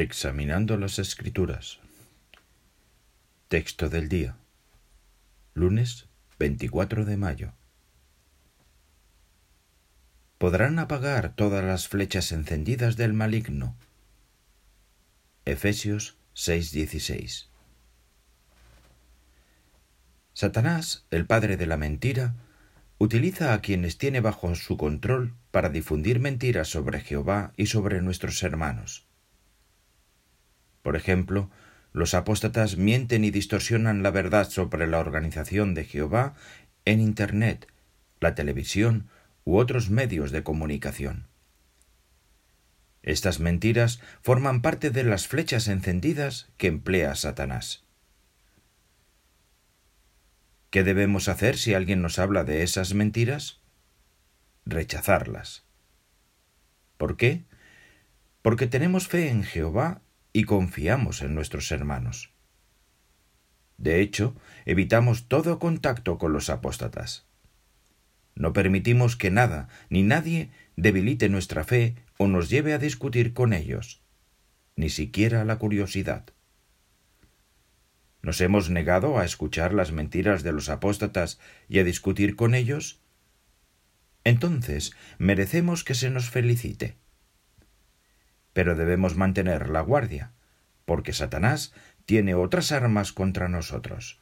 Examinando las Escrituras. Texto del día. Lunes 24 de mayo. Podrán apagar todas las flechas encendidas del maligno. Efesios 6:16. Satanás, el padre de la mentira, utiliza a quienes tiene bajo su control para difundir mentiras sobre Jehová y sobre nuestros hermanos. Por ejemplo, los apóstatas mienten y distorsionan la verdad sobre la organización de Jehová en Internet, la televisión u otros medios de comunicación. Estas mentiras forman parte de las flechas encendidas que emplea Satanás. ¿Qué debemos hacer si alguien nos habla de esas mentiras? Rechazarlas. ¿Por qué? Porque tenemos fe en Jehová y confiamos en nuestros hermanos. De hecho, evitamos todo contacto con los apóstatas. No permitimos que nada ni nadie debilite nuestra fe o nos lleve a discutir con ellos, ni siquiera la curiosidad. ¿Nos hemos negado a escuchar las mentiras de los apóstatas y a discutir con ellos? Entonces merecemos que se nos felicite. Pero debemos mantener la guardia, porque Satanás tiene otras armas contra nosotros.